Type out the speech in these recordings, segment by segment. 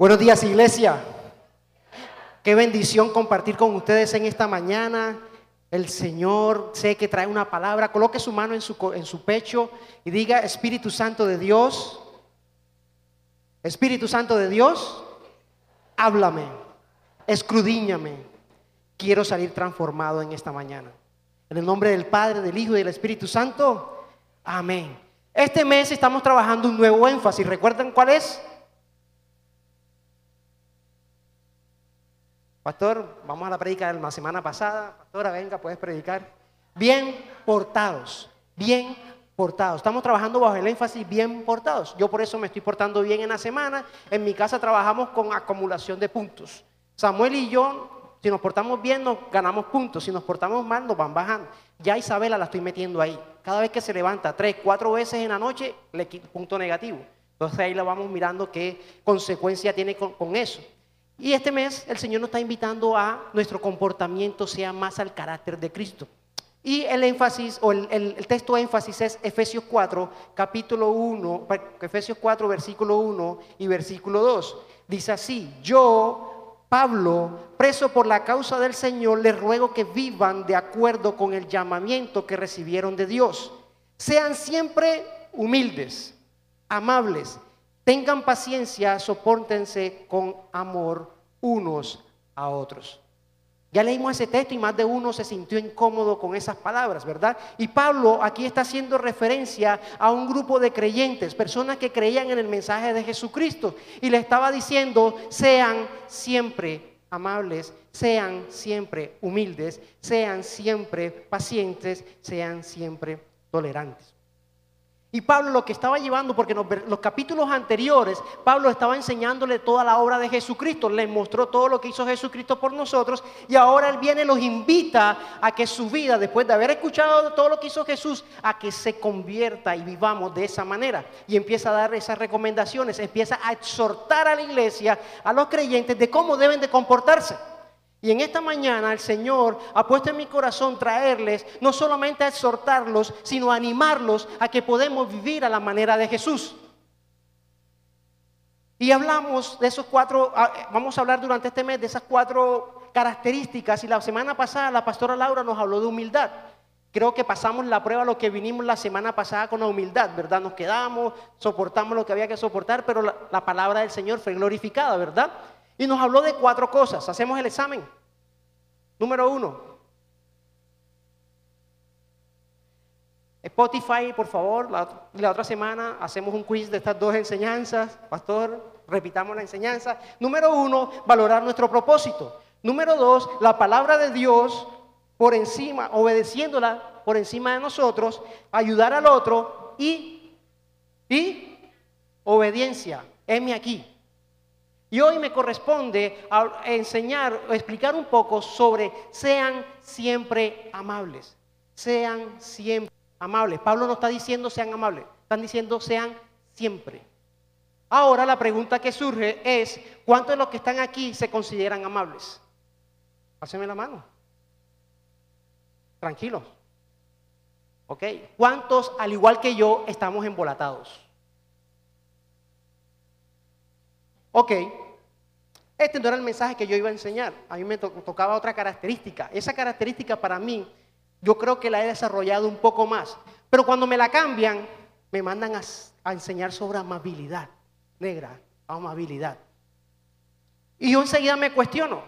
Buenos días, iglesia. Qué bendición compartir con ustedes en esta mañana. El Señor sé que trae una palabra. Coloque su mano en su, pecho y diga, Espíritu Santo de Dios, Espíritu Santo de Dios, háblame, escrudíñame. Quiero salir transformado en esta mañana. En el nombre del Padre, del Hijo y del Espíritu Santo. Amén. Este mes estamos trabajando un nuevo énfasis. ¿Recuerdan cuál es? Pastor, vamos a la predica de la semana pasada. Pastora, venga, puedes predicar. Bien portados, bien portados. Estamos trabajando bajo el énfasis bien portados. Yo por eso me estoy portando bien en la semana. En mi casa trabajamos con acumulación de puntos. Samuel y yo, si nos portamos bien, nos ganamos puntos. Si nos portamos mal, nos van bajando. Ya Isabela la estoy metiendo ahí. Cada vez que se levanta tres, cuatro veces en la noche, le quito punto negativo. Entonces ahí la vamos mirando qué consecuencia tiene con, con eso. Y este mes el Señor nos está invitando a nuestro comportamiento sea más al carácter de Cristo. Y el énfasis, o el, el, texto énfasis es Efesios 4, capítulo 1, Efesios 4, versículo 1 y versículo 2. Dice así, yo, Pablo, preso por la causa del Señor, les ruego que vivan de acuerdo con el llamamiento que recibieron de Dios. Sean siempre humildes, amables, Tengan paciencia, soportense con amor unos a otros. Ya leímos ese texto y más de uno se sintió incómodo con esas palabras, ¿verdad? Y Pablo aquí está haciendo referencia a un grupo de creyentes, personas que creían en el mensaje de Jesucristo. Y le estaba diciendo, sean siempre amables, sean siempre humildes, sean siempre pacientes, sean siempre tolerantes. Y Pablo lo que estaba llevando, porque en los capítulos anteriores, Pablo estaba enseñándole toda la obra de Jesucristo, le mostró todo lo que hizo Jesucristo por nosotros, y ahora él viene y los invita a que su vida, después de haber escuchado todo lo que hizo Jesús, a que se convierta y vivamos de esa manera. Y empieza a dar esas recomendaciones, empieza a exhortar a la iglesia, a los creyentes, de cómo deben de comportarse. Y en esta mañana el Señor ha puesto en mi corazón traerles no solamente a exhortarlos, sino a animarlos a que podemos vivir a la manera de Jesús. Y hablamos de esos cuatro, ah, vamos a hablar durante este mes de esas cuatro características. Y la semana pasada la pastora Laura nos habló de humildad. Creo que pasamos la prueba lo que vinimos la semana pasada con la humildad, ¿verdad? Nos quedamos, soportamos lo que había que soportar, pero la, la palabra del Señor fue glorificada, ¿verdad? Y nos habló de cuatro cosas. Hacemos el examen. Número uno. Spotify, por favor, la, otra semana hacemos un quiz de estas dos enseñanzas. Pastor, repitamos la enseñanza. Número uno, valorar nuestro propósito. Número dos, la palabra de Dios por encima, obedeciéndola por encima de nosotros, ayudar al otro y, y obediencia. Heme aquí. Y hoy me corresponde enseñar o explicar un poco sobre sean siempre amables. Sean siempre amables. Pablo no está diciendo sean amables, están diciendo sean siempre. Ahora la pregunta que surge es, ¿cuántos de los que están aquí se consideran amables? Pásenme la mano. Tranquilos. ¿Ok? ¿Cuántos, al igual que yo, estamos embolatados? Ok, este no era el mensaje que yo iba a enseñar. A mí me tocaba otra característica. Esa característica para mí, yo creo que la he desarrollado un poco más. Pero cuando me la cambian, me mandan a, enseñar sobre amabilidad. Negra, amabilidad. Y yo enseguida me cuestiono.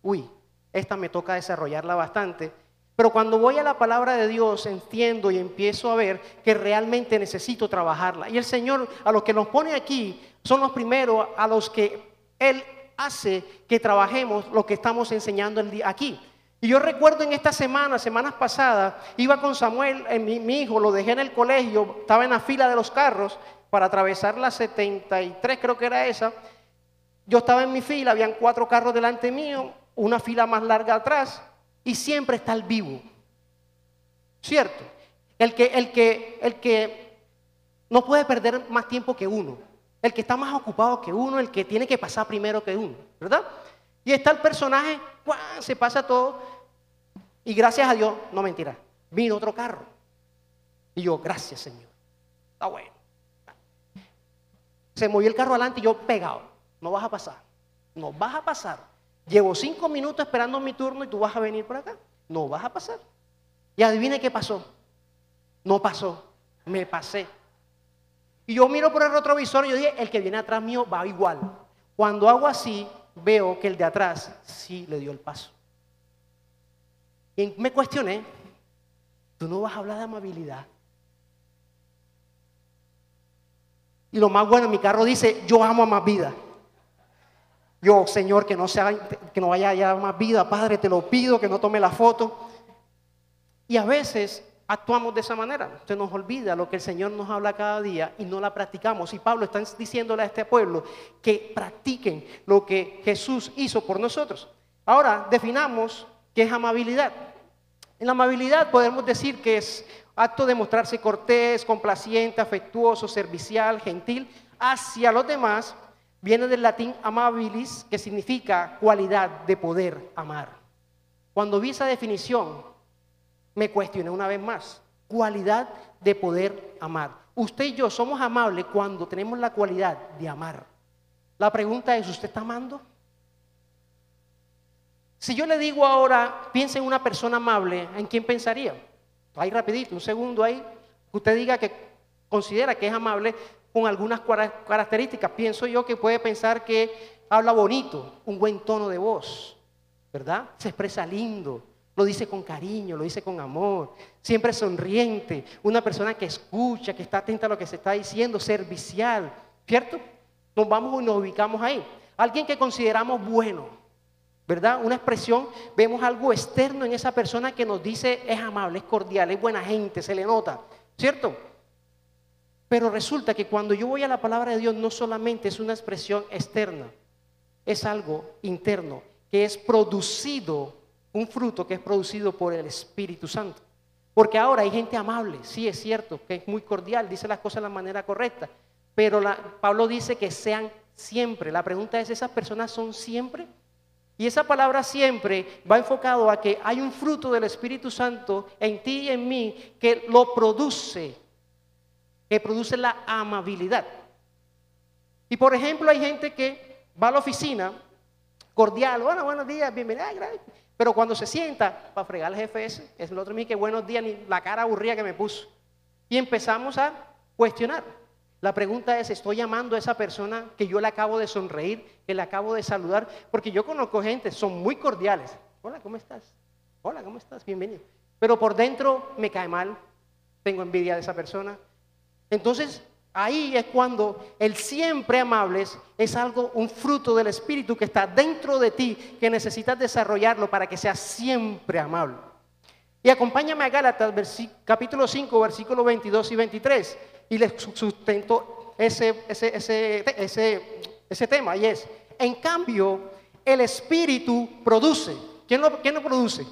Uy, esta me toca desarrollarla bastante. Pero cuando voy a la palabra de Dios, entiendo y empiezo a ver que realmente necesito trabajarla. Y el Señor, a los que nos pone aquí, son los primeros a los que Él hace que trabajemos lo que estamos enseñando aquí. Y yo recuerdo en esta semana, semanas pasadas, iba con Samuel, eh, mi, mi, hijo, lo dejé en el colegio, estaba en la fila de los carros para atravesar la 73, creo que era esa. Yo estaba en mi fila, habían cuatro carros delante mío, una fila más larga atrás, y siempre está el vivo. ¿Cierto? El que, el que, el que no puede perder más tiempo que uno el que está más ocupado que uno, el que tiene que pasar primero que uno, ¿verdad? Y está el personaje, se pasa todo, y gracias a Dios, no mentira, vino otro carro. Y yo, gracias Señor, está bueno. Se movió el carro adelante y yo pegado. no vas a pasar. No vas a pasar. Llevo cinco minutos esperando mi turno y tú vas a venir por acá. No vas a pasar. Y adivine qué pasó. No pasó. Me pasé. Y yo miro por el retrovisor y yo dije, el que viene atrás mío va igual. Cuando hago así, veo que el de atrás sí le dio el paso. Y me cuestioné, tú no vas a hablar de amabilidad. Y lo más bueno, mi carro dice, yo amo a más vida. Yo, Señor, que no, sea, que no vaya allá más vida, Padre, te lo pido, que no tome la foto. Y a veces actuamos de esa manera. Se nos olvida lo que el Señor nos habla cada día y no la practicamos. Y Pablo está diciéndole a este pueblo que practiquen lo que Jesús hizo por nosotros. Ahora, definamos qué es amabilidad. En la amabilidad podemos decir que es acto de mostrarse cortés, complaciente, afectuoso, servicial, gentil hacia los demás. Viene del latín amabilis, que significa cualidad de poder amar. Cuando vi esa definición, me cuestioné una vez más. Cualidad de poder amar. Usted y yo somos amables cuando tenemos la cualidad de amar. La pregunta es, ¿usted está amando? Si yo le digo ahora, piensa en una persona amable, ¿en quién pensaría? Ahí rapidito, un segundo ahí, que usted diga que considera que es amable con algunas características. Pienso yo que puede pensar que habla bonito, un buen tono de voz, ¿verdad? Se expresa lindo, lo dice con cariño, lo dice con amor, siempre sonriente, una persona que escucha, que está atenta a lo que se está diciendo, servicial, ¿cierto? Nos vamos y nos ubicamos ahí. Alguien que consideramos bueno, ¿verdad? Una expresión, vemos algo externo en esa persona que nos dice es amable, es cordial, es buena gente, se le nota, ¿cierto? Pero resulta que cuando yo voy a la palabra de Dios no solamente es una expresión externa, es algo interno, que es producido un fruto que es producido por el Espíritu Santo. Porque ahora hay gente amable, sí es cierto, que es muy cordial, dice las cosas de la manera correcta, pero Pablo dice que sean siempre. La pregunta es, ¿esas personas son siempre? Y esa palabra siempre va enfocado a que hay un fruto del Espíritu Santo en ti y en mí que lo produce, que produce la amabilidad. Y por ejemplo, hay gente que va a la oficina cordial, bueno, buenos días, bienvenida. Pero cuando se sienta para fregar al jefe es el otro mío que buenos días, ni la cara aburrida que me puso. Y empezamos a cuestionar. La pregunta es, ¿estoy llamando a esa persona que yo le acabo de sonreír, que le acabo de saludar? Porque yo conozco gente, son muy cordiales. Hola, ¿cómo estás? Hola, ¿cómo estás? Bienvenido. Pero por dentro me cae mal, tengo envidia de esa persona. Entonces, Ahí es cuando el siempre amables es algo, un fruto del Espíritu que está dentro de ti, que necesitas desarrollarlo para que seas siempre amable. Y acompáñame a Gálatas capítulo 5, versículos 22 y 23, y les sustento ese, ese, ese, ese, tema, y es, en cambio, el Espíritu produce. ¿Quién lo, ¿Quién lo produce?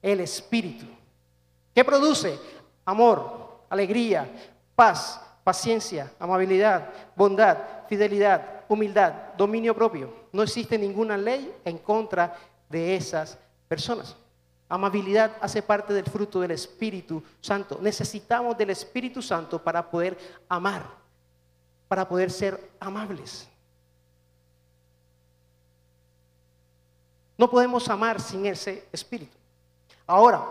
El Espíritu. ¿Qué produce? Amor, alegría, paz, paciencia, amabilidad, bondad, fidelidad, humildad, dominio propio. No existe ninguna ley en contra de esas personas. Amabilidad hace parte del fruto del Espíritu Santo. Necesitamos del Espíritu Santo para poder amar, para poder ser amables. No podemos amar sin ese Espíritu. Ahora,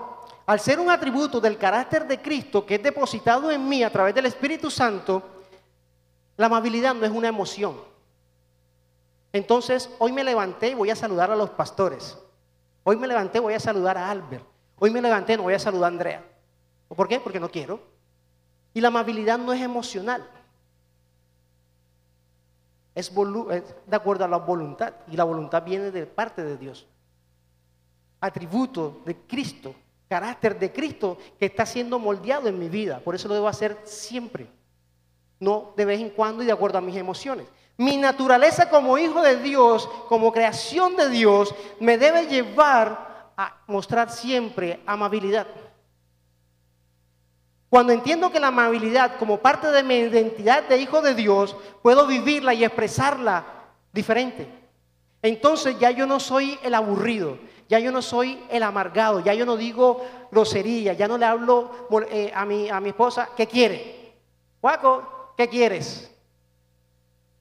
al ser un atributo del carácter de Cristo que es depositado en mí a través del Espíritu Santo, la amabilidad no es una emoción. Entonces, hoy me levanté y voy a saludar a los pastores. Hoy me levanté y voy a saludar a Albert. Hoy me levanté y no voy a saludar a Andrea. ¿Por qué? Porque no quiero. Y la amabilidad no es emocional. Es, de acuerdo a la voluntad. Y la voluntad viene de parte de Dios. Atributo de Cristo carácter de Cristo que está siendo moldeado en mi vida. Por eso lo debo hacer siempre. No de vez en cuando y de acuerdo a mis emociones. Mi naturaleza como hijo de Dios, como creación de Dios, me debe llevar a mostrar siempre amabilidad. Cuando entiendo que la amabilidad como parte de mi identidad de hijo de Dios, puedo vivirla y expresarla diferente. Entonces ya yo no soy el aburrido, ya yo no soy el amargado, ya yo no digo grosería, ya no le hablo eh, a, mi, a mi esposa, ¿qué quiere? Guaco, ¿qué quieres?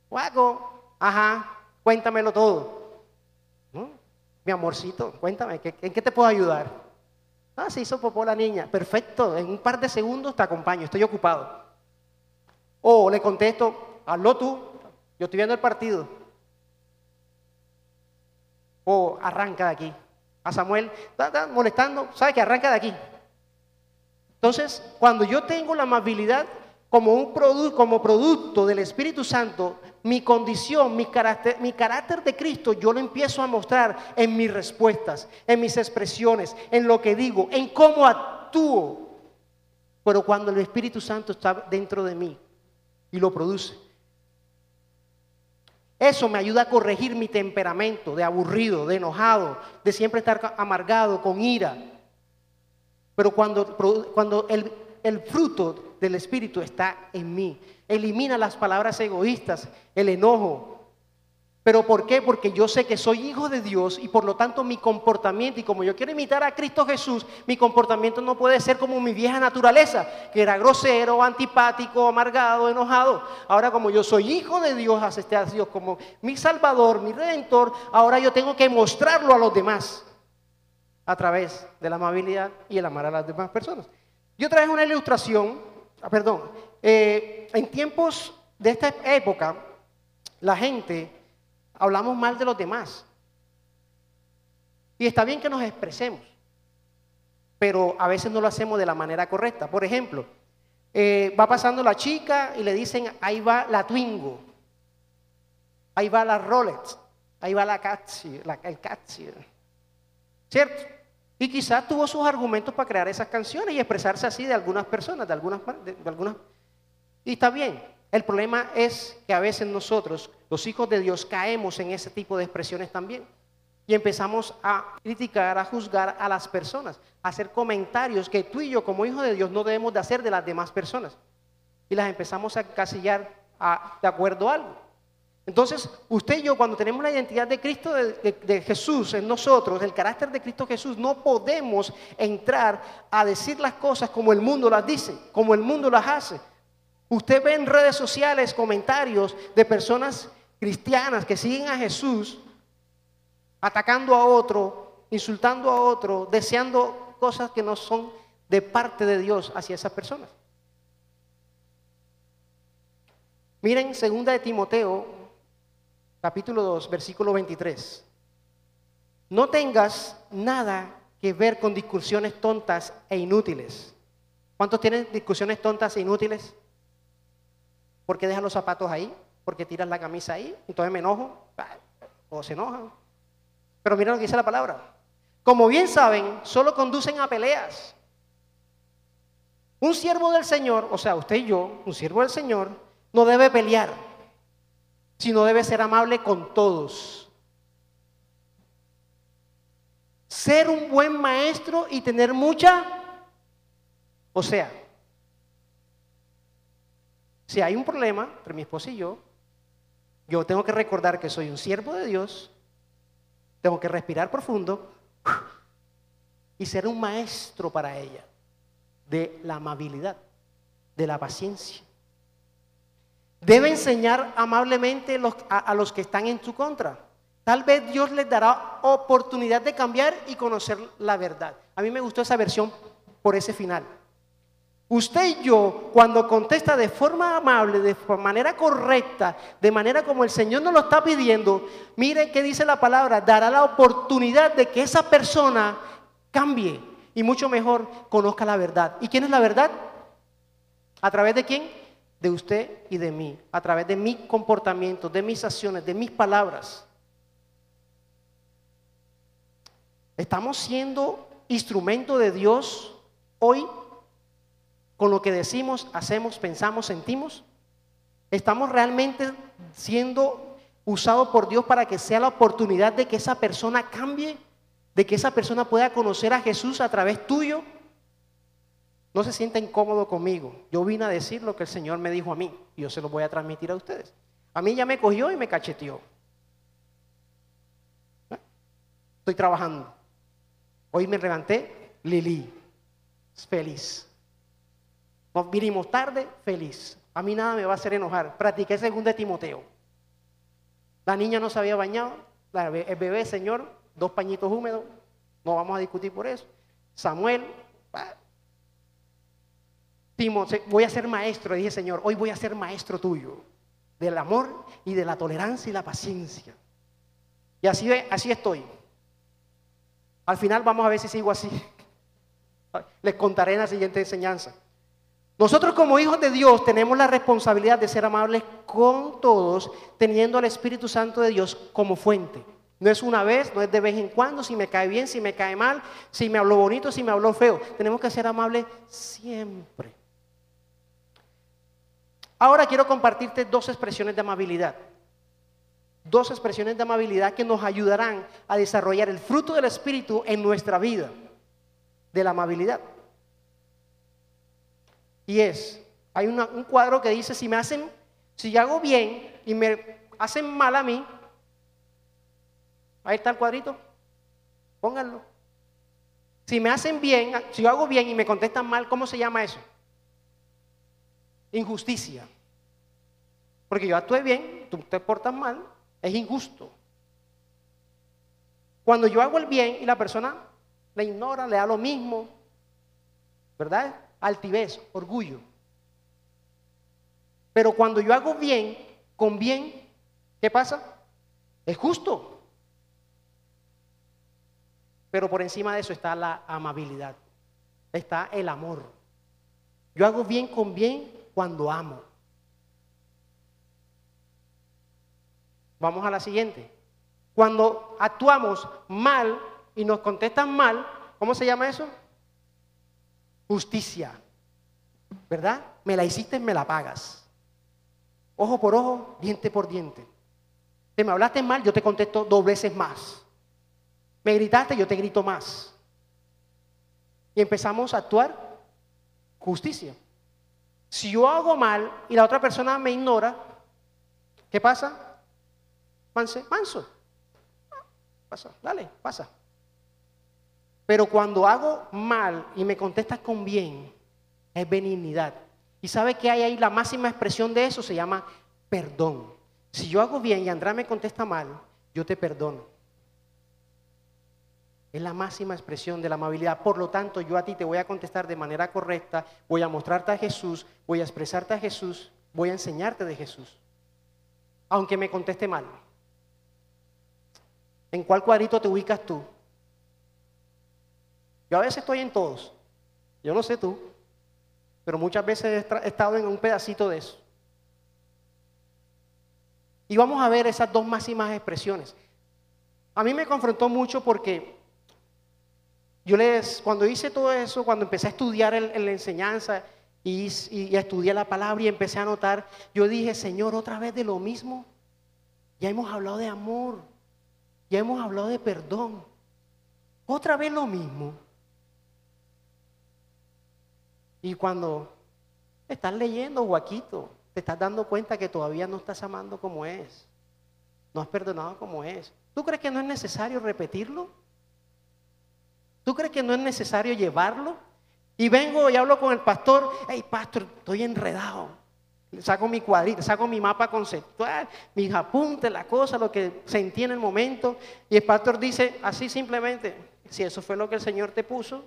Guaco, Ajá, cuéntamelo todo. ¿No? Mi amorcito, cuéntame, ¿en qué te puedo ayudar? Ah, se hizo popó la niña. Perfecto, en un par de segundos te acompaño, estoy ocupado. O le contesto, hazlo tú, yo estoy viendo el partido. O arranca de aquí. A Samuel, está, molestando, sabe que arranca de aquí. Entonces, cuando yo tengo la amabilidad como, un como producto del Espíritu Santo, mi condición, mi carácter, mi carácter de Cristo, yo lo empiezo a mostrar en mis respuestas, en mis expresiones, en lo que digo, en cómo actúo. Pero cuando el Espíritu Santo está dentro de mí y lo produce, eso me ayuda a corregir mi temperamento de aburrido, de enojado, de siempre estar amargado, con ira. Pero cuando, cuando el, el fruto del Espíritu está en mí, elimina las palabras egoístas, el enojo. ¿Pero por qué? Porque yo sé que soy hijo de Dios y por lo tanto mi comportamiento, y como yo quiero imitar a Cristo Jesús, mi comportamiento no puede ser como mi vieja naturaleza, que era grosero, antipático, amargado, enojado. Ahora como yo soy hijo de Dios, acepté a Dios como mi Salvador, mi Redentor, ahora yo tengo que mostrarlo a los demás a través de la amabilidad y el amar a las demás personas. Yo traje una ilustración, ah, perdón, eh, en tiempos de esta época, la gente hablamos mal de los demás. Y está bien que nos expresemos, pero a veces no lo hacemos de la manera correcta. Por ejemplo, eh, va pasando la chica y le dicen, ahí va la Twingo, ahí va la Rolex, ahí va la Catsi, la, el Catsi. ¿Cierto? Y quizás tuvo sus argumentos para crear esas canciones y expresarse así de algunas personas, de algunas, de algunas y está bien. El problema es que a veces nosotros, los hijos de Dios, caemos en ese tipo de expresiones también. Y empezamos a criticar, a juzgar a las personas, a hacer comentarios que tú y yo como hijos de Dios no debemos de hacer de las demás personas. Y las empezamos a casillar de acuerdo a algo. Entonces, usted y yo, cuando tenemos la identidad de Cristo, de, Jesús en nosotros, el carácter de Cristo Jesús, no podemos entrar a decir las cosas como el mundo las dice, como el mundo las hace. Usted ve en redes sociales comentarios de personas cristianas que siguen a Jesús atacando a otro, insultando a otro, deseando cosas que no son de parte de Dios hacia esas personas. Miren segunda de Timoteo, capítulo 2, versículo 23. No tengas nada que ver con discusiones tontas e inútiles. ¿Cuántos tienen discusiones tontas e inútiles? ¿Por qué dejan los zapatos ahí? ¿Por qué tiras la camisa ahí? Entonces me enojo o se enojan. Pero miren lo que dice la palabra. Como bien saben, solo conducen a peleas. Un siervo del Señor, o sea, usted y yo, un siervo del Señor, no debe pelear, sino debe ser amable con todos. Ser un buen maestro y tener mucha, o sea, si hay un problema entre mi esposa y yo, yo tengo que recordar que soy un siervo de Dios, tengo que respirar profundo y ser un maestro para ella de la amabilidad, de la paciencia. Debe enseñar amablemente a, los que están en su contra. Tal vez Dios les dará oportunidad de cambiar y conocer la verdad. A mí me gustó esa versión por ese final. Usted y yo, cuando contesta de forma amable, de manera correcta, de manera como el Señor nos lo está pidiendo, miren qué dice la palabra, dará la oportunidad de que esa persona cambie y mucho mejor conozca la verdad. ¿Y quién es la verdad? ¿A través de quién? De usted y de mí, a través de mi comportamiento, de mis acciones, de mis palabras. ¿Estamos siendo instrumento de Dios hoy? Con lo que decimos, hacemos, pensamos, sentimos? ¿Estamos realmente siendo usados por Dios para que sea la oportunidad de que esa persona cambie? ¿De que esa persona pueda conocer a Jesús a través tuyo? No se sienta incómodo conmigo. Yo vine a decir lo que el Señor me dijo a mí y yo se lo voy a transmitir a ustedes. A mí ya me cogió y me cacheteó. Estoy trabajando. Hoy me levanté, Lili, feliz. Nos vinimos tarde, feliz. A mí nada me va a hacer enojar. Practiqué según de Timoteo. La niña no se había bañado, el bebé, Señor, dos pañitos húmedos, no vamos a discutir por eso. Samuel, Timoteo, voy a ser maestro, dije Señor, hoy voy a ser maestro tuyo, del amor y de la tolerancia y la paciencia. Y así, así estoy. Al final vamos a ver si sigo así. Les contaré en la siguiente enseñanza. Nosotros como hijos de Dios tenemos la responsabilidad de ser amables con todos, teniendo al Espíritu Santo de Dios como fuente. No es una vez, no es de vez en cuando, si me cae bien, si me cae mal, si me habló bonito, si me habló feo. Tenemos que ser amables siempre. Ahora quiero compartirte dos expresiones de amabilidad. Dos expresiones de amabilidad que nos ayudarán a desarrollar el fruto del Espíritu en nuestra vida, de la amabilidad. Y es, hay una- un cuadro que dice, si me hacen, si yo hago bien y me hacen mal a mí, ahí está el cuadrito, pónganlo. Si me hacen bien, si yo hago bien y me contestan mal, ¿cómo se llama eso? Injusticia. Porque yo actué bien, tú te portas mal, es injusto. Cuando yo hago el bien y la persona le ignora, le da lo mismo, ¿verdad? Altivez, orgullo. Pero cuando yo hago bien, con bien, ¿qué pasa? Es justo. Pero por encima de eso está la amabilidad, está el amor. Yo hago bien con bien cuando amo. Vamos a la siguiente. Cuando actuamos mal y nos contestan mal, ¿cómo se llama eso? Justicia. ¿Verdad? Me la hiciste, me la pagas. Ojo por ojo, diente por diente. Te me hablaste mal, yo te contesto dos veces más. Me gritaste, yo te grito más. Y empezamos a actuar justicia. Si yo hago mal y la otra persona me ignora, ¿qué pasa? Manse, manso. Pasa, dale, pasa. Pero cuando hago mal y me contestas con bien, es benignidad. ¿Y sabe que hay ahí la máxima expresión de eso? Se llama perdón. Si yo hago bien y Andrés me contesta mal, yo te perdono. Es la máxima expresión de la amabilidad. Por lo tanto, yo a ti te voy a contestar de manera correcta, voy a mostrarte a Jesús, voy a expresarte a Jesús, voy a enseñarte de Jesús. Aunque me conteste mal. ¿En cuál cuadrito te ubicas tú? Yo a veces estoy en todos. Yo no sé tú, pero muchas veces he estado en un pedacito de eso. Y vamos a ver esas dos máximas expresiones. A mí me confrontó mucho porque yo les, cuando hice todo eso, cuando empecé a estudiar el- la enseñanza y, y estudié la palabra y empecé a notar, yo dije, Señor, otra vez de lo mismo. Ya hemos hablado de amor, ya hemos hablado de perdón. Otra vez lo mismo. Y cuando estás leyendo, Joaquito, te estás dando cuenta que todavía no estás amando como es. No has perdonado como es. ¿Tú crees que no es necesario repetirlo? ¿Tú crees que no es necesario llevarlo? Y vengo y hablo con el pastor, hey pastor, estoy enredado. Saco mi cuadrito, saco mi mapa conceptual, mis apuntes, la cosa, lo que sentí en el momento. Y el pastor dice así simplemente, si eso fue lo que el Señor te puso,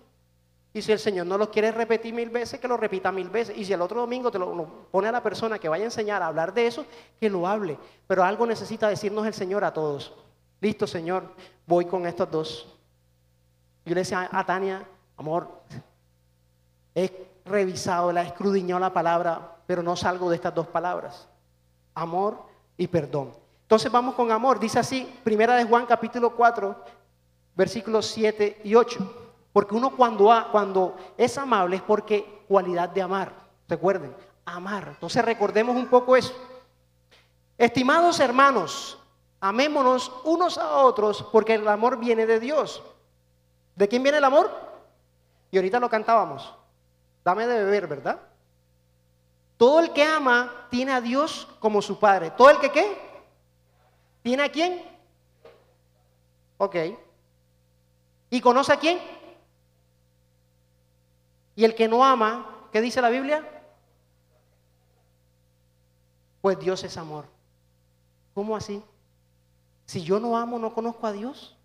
y si el Señor no lo quiere repetir mil veces, que lo repita mil veces. Y si el otro domingo te lo, pone a la persona que vaya a enseñar a hablar de eso, que lo hable. Pero algo necesita decirnos el Señor a todos. Listo, Señor, voy con estos dos. Yo le decía a Tania, amor, he revisado, la he escudriñado la palabra, pero no salgo de estas dos palabras. Amor y perdón. Entonces vamos con amor. Dice así, primera de Juan capítulo 4, versículos 7 y 8. Porque uno cuando, es amable es porque cualidad de amar. Recuerden, amar. Entonces recordemos un poco eso. Estimados hermanos, amémonos unos a otros porque el amor viene de Dios. ¿De quién viene el amor? Y ahorita lo cantábamos. Dame de beber, ¿verdad? Todo el que ama tiene a Dios como su padre. ¿Todo el que qué? ¿Tiene a quién? Ok. ¿Y conoce a quién? Y el que no ama, ¿qué dice la Biblia? Pues Dios es amor. ¿Cómo así? Si yo no amo, no conozco a Dios.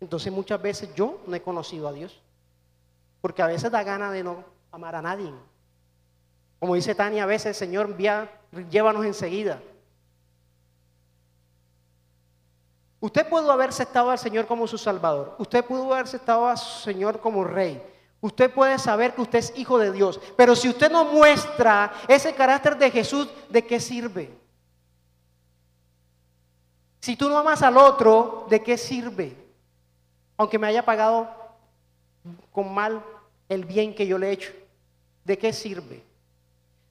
Entonces muchas veces yo no he conocido a Dios. Porque a veces da gana de no amar a nadie. Como dice Tania, a veces, Señor, llévanos enseguida. Usted pudo haber aceptado al Señor como su Salvador. Usted pudo haber aceptado al Señor como Rey. Usted puede saber que usted es hijo de Dios. Pero si usted no muestra ese carácter de Jesús, ¿de qué sirve? Si tú no amas al otro, ¿de qué sirve? Aunque me haya pagado con mal el bien que yo le he hecho, ¿de qué sirve?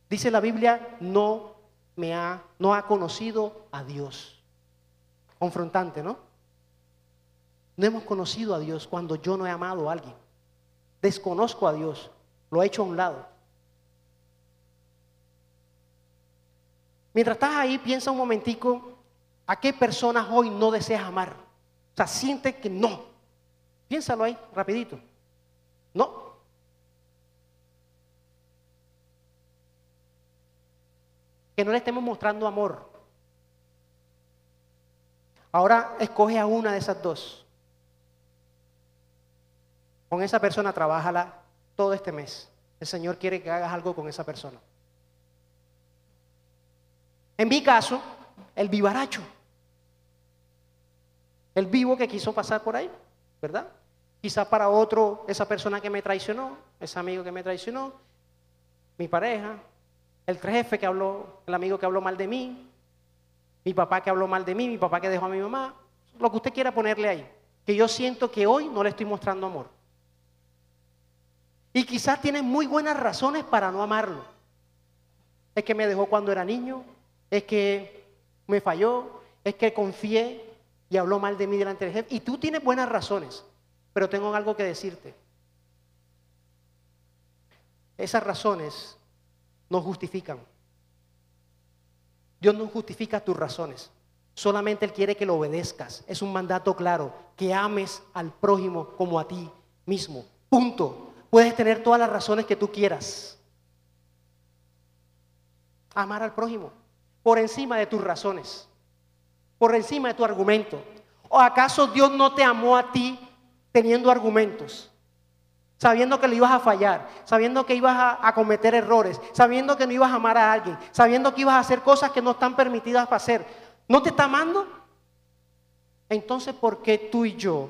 Dice la Biblia, no me ha, no ha conocido a Dios. Confrontante, ¿no? No hemos conocido a Dios cuando yo no he amado a alguien. Desconozco a Dios, lo he hecho a un lado. Mientras estás ahí, piensa un momentico ¿A qué personas hoy no deseas amar? O sea, siente que no. Piénsalo ahí, rapidito. No. Que no le estemos mostrando amor. Ahora escoge a una de esas dos. Con esa persona trabájala todo este mes. El Señor quiere que hagas algo con esa persona. En mi caso, el vivaracho el vivo que quiso pasar por ahí, ¿verdad? Quizás para otro, esa persona que me traicionó, ese amigo que me traicionó, mi pareja, el jefe que habló, el amigo que habló mal de mí, mi papá que habló mal de mí, mi papá que dejó a mi mamá, lo que usted quiera ponerle ahí, que yo siento que hoy no le estoy mostrando amor. Y quizás tiene muy buenas razones para no amarlo. Es que me dejó cuando era niño, es que me falló, es que confié, y habló mal de mí delante del jefe. Y tú tienes buenas razones, pero tengo algo que decirte. Esas razones no justifican. Dios no justifica tus razones. Solamente Él quiere que lo obedezcas. Es un mandato claro, que ames al prójimo como a ti mismo. Punto. Puedes tener todas las razones que tú quieras. Amar al prójimo por encima de tus razones por encima de tu argumento? ¿O acaso Dios no te amó a ti teniendo argumentos? Sabiendo que le ibas a fallar, sabiendo que ibas a, a, cometer errores, sabiendo que no ibas a amar a alguien, sabiendo que ibas a hacer cosas que no están permitidas para hacer. ¿No te está amando? Entonces, ¿por qué tú y yo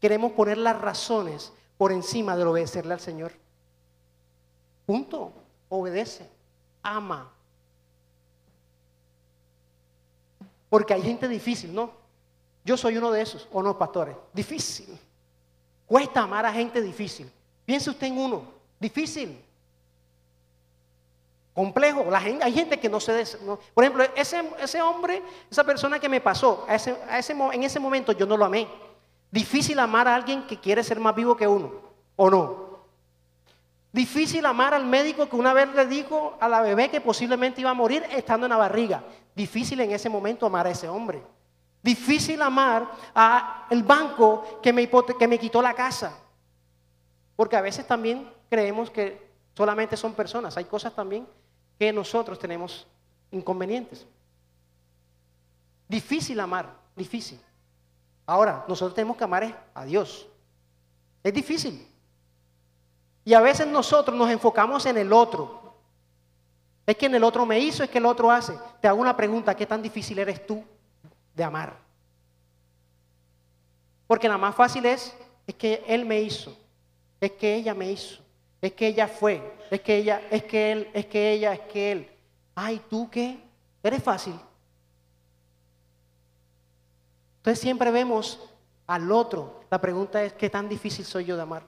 queremos poner las razones por encima de obedecerle al Señor? Punto. Obedece. Ama. Porque hay gente difícil, ¿no? Yo soy uno de esos, ¿o no, pastores? Difícil. Cuesta amar a gente difícil. Piense usted en uno, difícil. Complejo. La gente, hay gente que no se... Des, Por ejemplo, ese, ese, hombre, esa persona que me pasó, a ese, a ese, en ese momento yo no lo amé. Difícil amar a alguien que quiere ser más vivo que uno, ¿o no? Difícil amar al médico que una vez le dijo a la bebé que posiblemente iba a morir estando en la barriga. Difícil en ese momento amar a ese hombre. Difícil amar al banco que me, que me quitó la casa. Porque a veces también creemos que solamente son personas. Hay cosas también que nosotros tenemos inconvenientes. Difícil amar, difícil. Ahora, nosotros tenemos que amar a Dios. Es difícil. Y a veces nosotros nos enfocamos en el otro. Es que en el otro me hizo, es que el otro hace. Te hago una pregunta, ¿qué tan difícil eres tú de amar? Porque la más fácil es, es que él me hizo, es que ella me hizo, es que ella fue, es que ella, es que él, es que ella, es que él. Ay, ¿tú qué? Eres fácil. Entonces siempre vemos al otro. La pregunta es, ¿qué tan difícil soy yo de amar?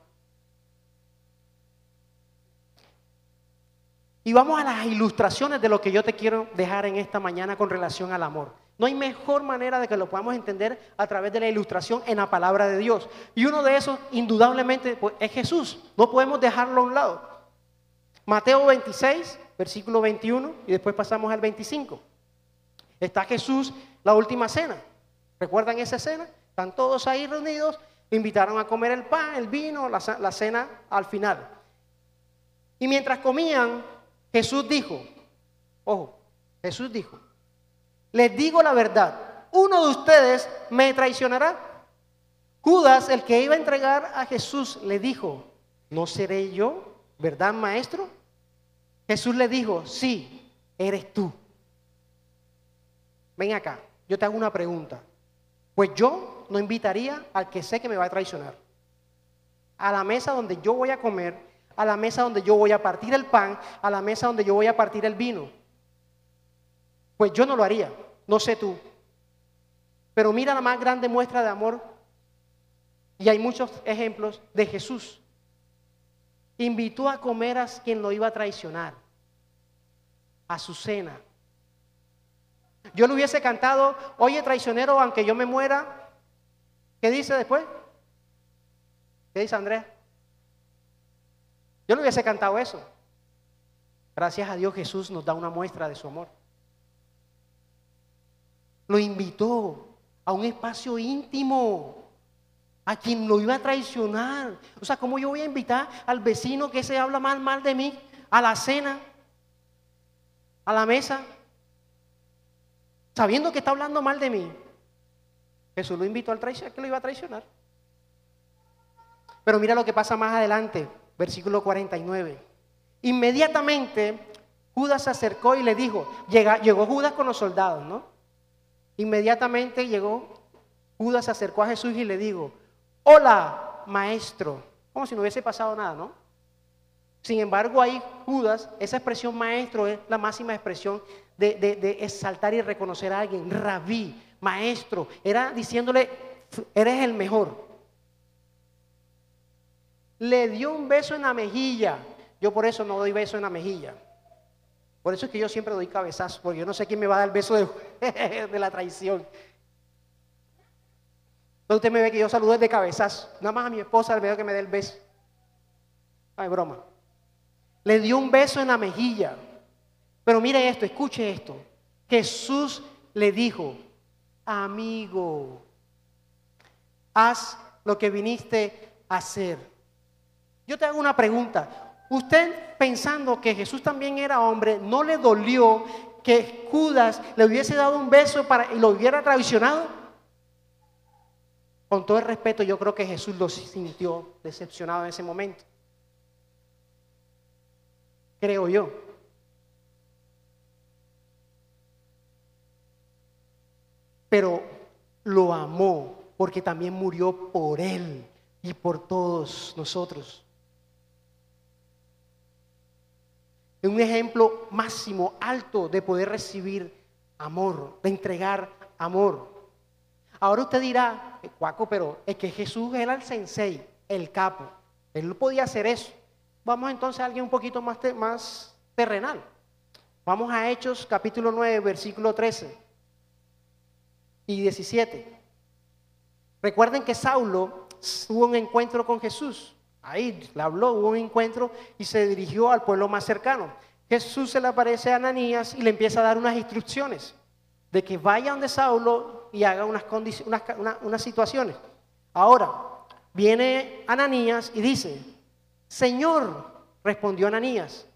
Y vamos a las ilustraciones de lo que yo te quiero dejar en esta mañana con relación al amor. No hay mejor manera de que lo podamos entender a través de la ilustración en la palabra de Dios. Y uno de esos, indudablemente, pues, es Jesús. No podemos dejarlo a un lado. Mateo 26, versículo 21, y después pasamos al 25. Está Jesús, la última cena. ¿Recuerdan esa cena? Están todos ahí reunidos, invitaron a comer el pan, el vino, la, la cena al final. Y mientras comían, Jesús dijo, ojo, Jesús dijo, les digo la verdad, uno de ustedes me traicionará. Judas, el que iba a entregar a Jesús, le dijo, ¿no seré yo, verdad, maestro? Jesús le dijo, sí, eres tú. Ven acá, yo te hago una pregunta. Pues yo no invitaría al que sé que me va a traicionar. A la mesa donde yo voy a comer, a la mesa donde yo voy a partir el pan, a la mesa donde yo voy a partir el vino. Pues yo no lo haría, no sé tú. Pero mira la más grande muestra de amor. Y hay muchos ejemplos de Jesús. Invitó a comer a quien lo iba a traicionar, a su cena. Yo le hubiese cantado, oye traicionero, aunque yo me muera. ¿Qué dice después? ¿Qué dice Andrea? Yo le hubiese cantado eso. Gracias a Dios Jesús nos da una muestra de su amor. Lo invitó a un espacio íntimo a quien lo iba a traicionar. O sea, ¿cómo yo voy a invitar al vecino que se habla mal, mal de mí a la cena, a la mesa? Sabiendo que está hablando mal de mí, Jesús lo invitó al traicionar, que lo iba a traicionar. Pero mira lo que pasa más adelante, versículo 49. Inmediatamente Judas se acercó y le dijo, llegó Judas con los soldados, ¿no? Inmediatamente llegó, Judas se acercó a Jesús y le dijo, hola, maestro. Como si no hubiese pasado nada, ¿no? Sin embargo, ahí Judas, esa expresión maestro es la máxima expresión de, exaltar y reconocer a alguien. Rabí, maestro, era diciéndole, eres el mejor. Le dio un beso en la mejilla. Yo por eso no doy beso en la mejilla. Por eso es que yo siempre doy cabezazos, porque yo no sé quién me va a dar el beso de, de la traición. Entonces usted me ve que yo saludo de cabezazo. Nada más a mi esposa le veo que me dé el beso. Ay, broma. Le dio un beso en la mejilla. Pero mire esto, escuche esto. Jesús le dijo, amigo, haz lo que viniste a hacer. Yo te hago una pregunta. Usted pensando que Jesús también era hombre, ¿no le dolió que Judas le hubiese dado un beso para, y lo hubiera traicionado? Con todo el respeto, yo creo que Jesús lo sintió decepcionado en ese momento. Creo yo. Pero lo amó porque también murió por él y por todos nosotros. Es un ejemplo máximo, alto de poder recibir amor, de entregar amor. Ahora usted dirá, Cuaco, pero es que Jesús era el sensei, el capo. Él no podía hacer eso. Vamos entonces a alguien un poquito más, más terrenal. Vamos a Hechos capítulo 9, versículo 13 y 17. Recuerden que Saulo tuvo un encuentro con Jesús. Ahí le habló, hubo un encuentro y se dirigió al pueblo más cercano. Jesús se le aparece a Ananías y le empieza a dar unas instrucciones de que vaya donde Saulo y haga unas, unas situaciones. Ahora, viene Ananías y dice, Señor, respondió Ananías,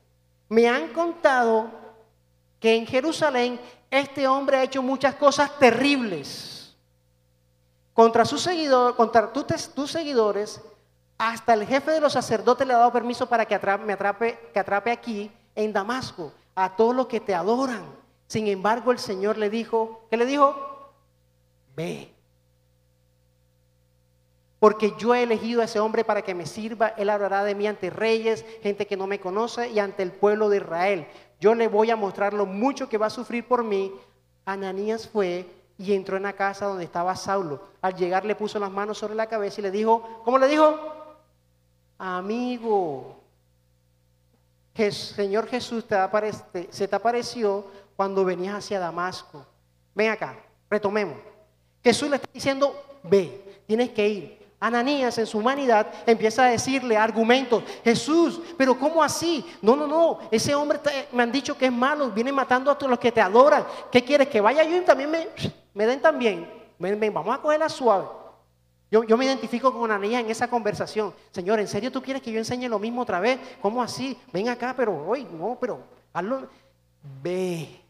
me han contado que en Jerusalén este hombre ha hecho muchas cosas terribles contra sus seguidores, contra tus, seguidores. Hasta el jefe de los sacerdotes le ha dado permiso para que me atrape, que atrape aquí en Damasco a todos los que te adoran. Sin embargo, el Señor le dijo, ¿qué le dijo? Ve. Porque yo he elegido a ese hombre para que me sirva. Él hablará de mí ante reyes, gente que no me conoce y ante el pueblo de Israel. Yo le voy a mostrar lo mucho que va a sufrir por mí. Ananías fue y entró en la casa donde estaba Saulo. Al llegar le puso las manos sobre la cabeza y le dijo, ¿cómo le dijo? Amigo, Señor Jesús se te apareció cuando venías hacia Damasco. Ven acá, retomemos. Jesús le está diciendo, ve, tienes que ir. Ananías en su humanidad empieza a decirle argumentos, Jesús, pero ¿cómo así? No, no, no, ese hombre me han dicho que es malo, viene matando a todos los que te adoran. ¿Qué quieres? Que vaya yo y también me, me den también. Ven, vamos a cogerla suave. Yo, yo, me identifico con Ananías en esa conversación. Señor, ¿en serio tú quieres que yo enseñe lo mismo otra vez? ¿Cómo así? Ven acá, pero hoy no, pero hazlo. Ve.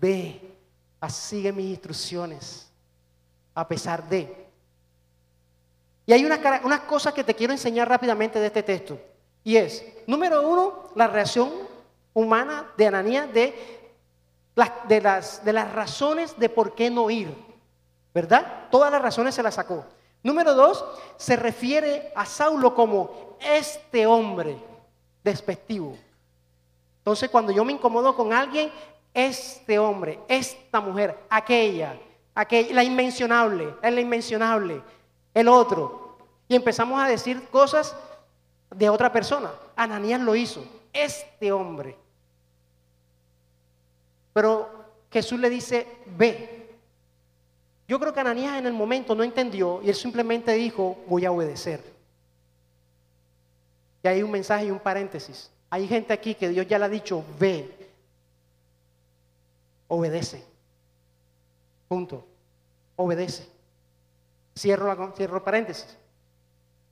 Ve. sigue mis instrucciones, a pesar de. Y hay unas una cosas que te quiero enseñar rápidamente de este texto. Y es, número uno, la reacción humana de Ananías de las, de, las, de las razones de por qué no ir. ¿Verdad? Todas las razones se las sacó. Número dos, se refiere a Saulo como este hombre despectivo. Entonces, cuando yo me incomodo con alguien, este hombre, esta mujer, aquella, aquella la inmencionable, la inmencionable, el otro. Y empezamos a decir cosas de otra persona. Ananías lo hizo, este hombre. Pero Jesús le dice, ve. Yo creo que Ananías en el momento no entendió y él simplemente dijo, voy a obedecer. Y hay un mensaje y un paréntesis. Hay gente aquí que Dios ya le ha dicho, ve, obedece. Punto. Obedece. Cierro, la, cierro paréntesis.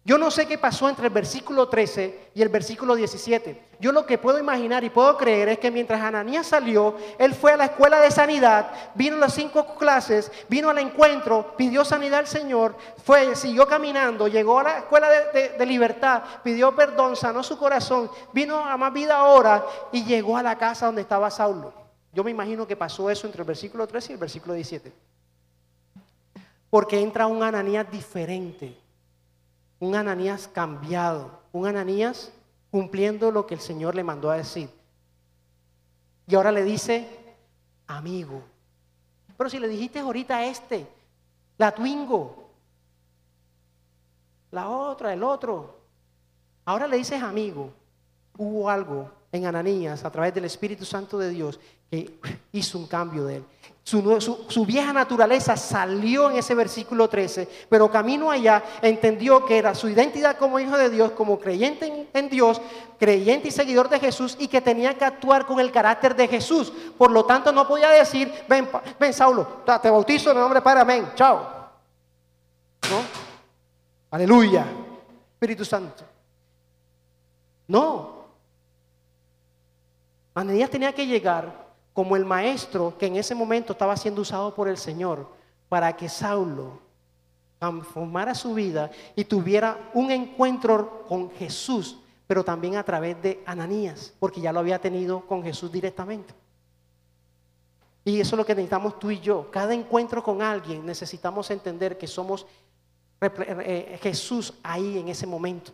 Yo no sé qué pasó entre el versículo 13 y el versículo 17. Yo lo que puedo imaginar y puedo creer es que mientras Ananías salió, él fue a la escuela de sanidad, vino a las cinco clases, vino al encuentro, pidió sanidad al Señor, fue, siguió caminando, llegó a la escuela de, de libertad, pidió perdón, sanó su corazón, vino a más vida ahora y llegó a la casa donde estaba Saulo. Yo me imagino que pasó eso entre el versículo 13 y el versículo 17. Porque entra un Ananías diferente un Ananías cambiado, un Ananías cumpliendo lo que el Señor le mandó a decir. Y ahora le dice, amigo. Pero si le dijiste ahorita a este, la Twingo, la otra, el otro, ahora le dices amigo, hubo algo en Ananías a través del Espíritu Santo de Dios que hizo un cambio de él. Su, vieja naturaleza salió en ese versículo 13, pero camino allá entendió que era su identidad como hijo de Dios, como creyente en, Dios, creyente y seguidor de Jesús, y que tenía que actuar con el carácter de Jesús. Por lo tanto, no podía decir, ven, ven Saulo, te bautizo en el nombre Padre, amén, chao. ¿No? Aleluya, Espíritu Santo. No. Ananías tenía que llegar como el maestro que en ese momento estaba siendo usado por el Señor para que Saulo transformara su vida y tuviera un encuentro con Jesús, pero también a través de Ananías, porque ya lo había tenido con Jesús directamente. Y eso es lo que necesitamos tú y yo. Cada encuentro con alguien necesitamos entender que somos eh, Jesús ahí en ese momento,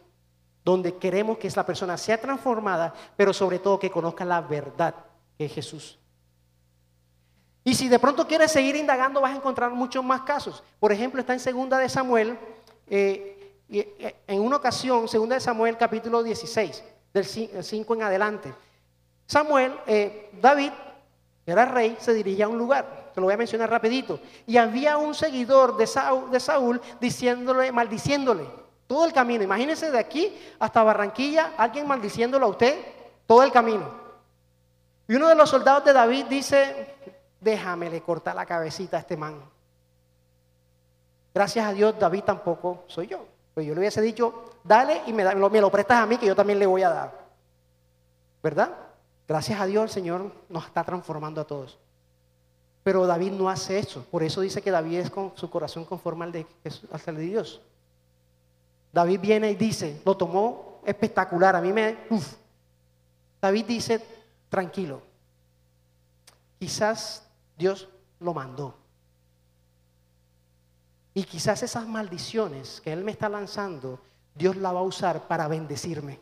donde queremos que esa persona sea transformada, pero sobre todo que conozca la verdad que es Jesús. Y si de pronto quieres seguir indagando, vas a encontrar muchos más casos. Por ejemplo, está en Segunda de Samuel, eh, eh, en una ocasión, Segunda de Samuel capítulo 16, del 5 en adelante. Samuel, eh, David, era rey, se dirigía a un lugar, te lo voy a mencionar rapidito, y había un seguidor de Saúl, de Saúl diciéndole, maldiciéndole todo el camino. Imagínense de aquí hasta Barranquilla, alguien maldiciéndolo a usted todo el camino. Y uno de los soldados de David dice, déjamele cortar la cabecita a este man. Gracias a Dios, David tampoco soy yo. Pues yo le hubiese dicho, dale y me, lo, me lo prestas a mí que yo también le voy a dar. ¿Verdad? Gracias a Dios el Señor nos está transformando a todos. Pero David no hace eso. Por eso dice que David es con su corazón conforme al de, de Dios. David viene y dice, lo tomó espectacular. A mí me... David dice, tranquilo. Quizás Dios lo mandó. Y quizás esas maldiciones que Él me está lanzando, Dios la va a usar para bendecirme.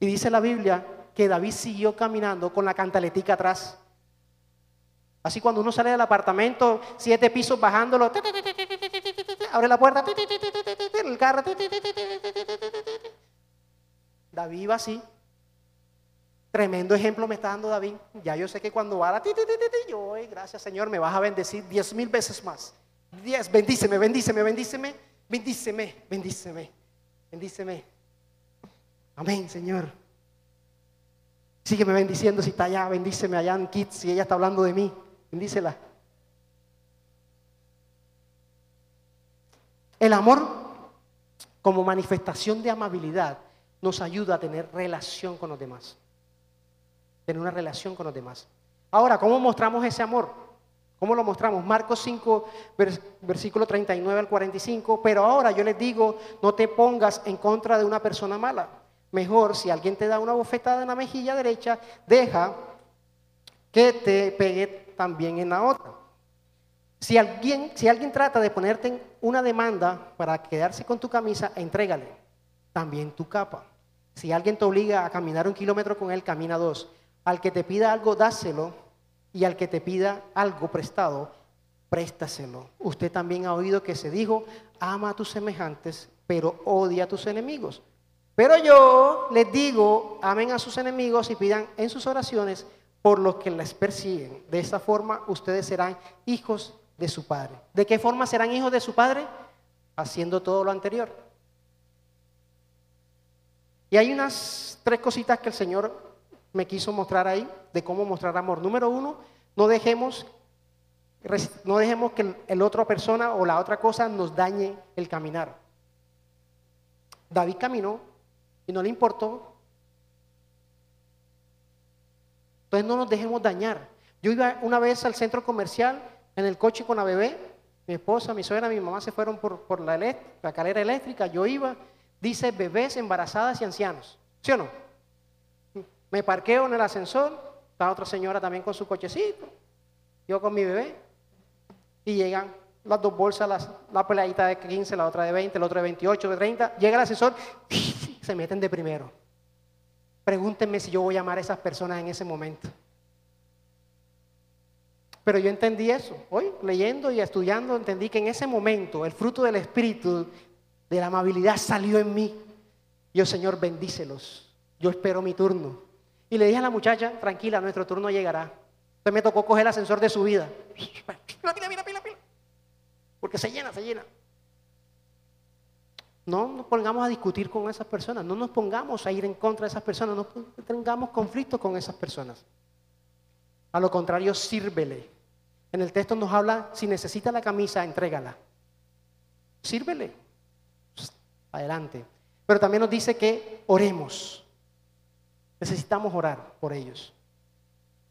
Y dice la Biblia que David siguió caminando con la cantaletica atrás. Así cuando uno sale del apartamento, siete pisos bajándolo, abre la puerta, el carro. David iba así. Tremendo ejemplo me está dando David. Ya yo sé que cuando va a la ti, yo, gracias Señor, me vas a bendecir diez mil veces más. Diez, bendíceme, bendíceme, bendíceme, bendíceme, bendíceme, bendíceme. Amén, Señor. Sígueme bendiciendo si está allá, bendíceme allá en Kids, si ella está hablando de mí, bendícela. El amor como manifestación de amabilidad nos ayuda a tener relación con los demás tener una relación con los demás. Ahora, ¿cómo mostramos ese amor? ¿Cómo lo mostramos? Marcos 5, versículo 39 al 45. Pero ahora yo les digo, no te pongas en contra de una persona mala. Mejor, si alguien te da una bofetada en la mejilla derecha, deja que te pegue también en la otra. Si alguien, si alguien trata de ponerte una demanda para quedarse con tu camisa, entrégale también tu capa. Si alguien te obliga a caminar un kilómetro con él, camina dos. Al que te pida algo, dáselo. Y al que te pida algo prestado, préstaselo. Usted también ha oído que se dijo, ama a tus semejantes, pero odia a tus enemigos. Pero yo les digo, amen a sus enemigos y pidan en sus oraciones por los que les persiguen. De esa forma ustedes serán hijos de su Padre. ¿De qué forma serán hijos de su Padre? Haciendo todo lo anterior. Y hay unas tres cositas que el Señor me quiso mostrar ahí de cómo mostrar amor. Número uno, no dejemos, no dejemos que el otra persona o la otra cosa nos dañe el caminar. David caminó y no le importó. Entonces no nos dejemos dañar. Yo iba una vez al centro comercial en el coche con la bebé, mi esposa, mi suegra, mi mamá se fueron por, por la, la calera eléctrica, yo iba, dice bebés, embarazadas y ancianos. ¿Sí o no? Me parqueo en el ascensor, está otra señora también con su cochecito, yo con mi bebé, y llegan las dos bolsas, la peladita de 15, la otra de 20, la otra de 28, de 30, llega el ascensor, se meten de primero. Pregúntenme si yo voy a amar a esas personas en ese momento. Pero yo entendí eso. Hoy, leyendo y estudiando, entendí que en ese momento el fruto del Espíritu, de la amabilidad, salió en mí. Yo, Señor, bendícelos. Yo espero mi turno. Y le dije a la muchacha, tranquila, nuestro turno llegará. Entonces me tocó coger el ascensor de su vida. Pila, pila, pila, pila, pila. Porque se llena, se llena. No nos pongamos a discutir con esas personas, no nos pongamos a ir en contra de esas personas, no tengamos conflictos con esas personas. A lo contrario, sírvele. En el texto nos habla, si necesita la camisa, entrégala. Sírvele. Adelante. Pero también nos dice que oremos. Necesitamos orar por ellos.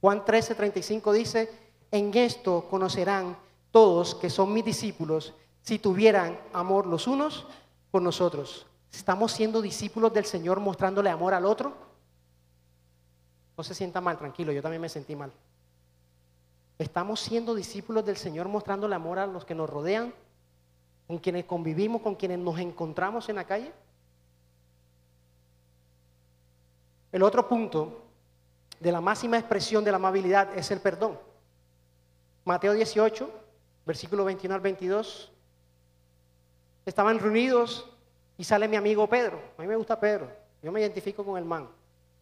Juan 13, 35 dice, en esto conocerán todos que son mis discípulos si tuvieran amor los unos con nosotros. ¿Estamos siendo discípulos del Señor mostrándole amor al otro? No se sienta mal, tranquilo, yo también me sentí mal. ¿Estamos siendo discípulos del Señor mostrando el amor a los que nos rodean? ¿Con quienes convivimos, con quienes nos encontramos en la calle? El otro punto de la máxima expresión de la amabilidad es el perdón. Mateo 18, versículo 21 al 22. Estaban reunidos y sale mi amigo Pedro. A mí me gusta Pedro. Yo me identifico con el man.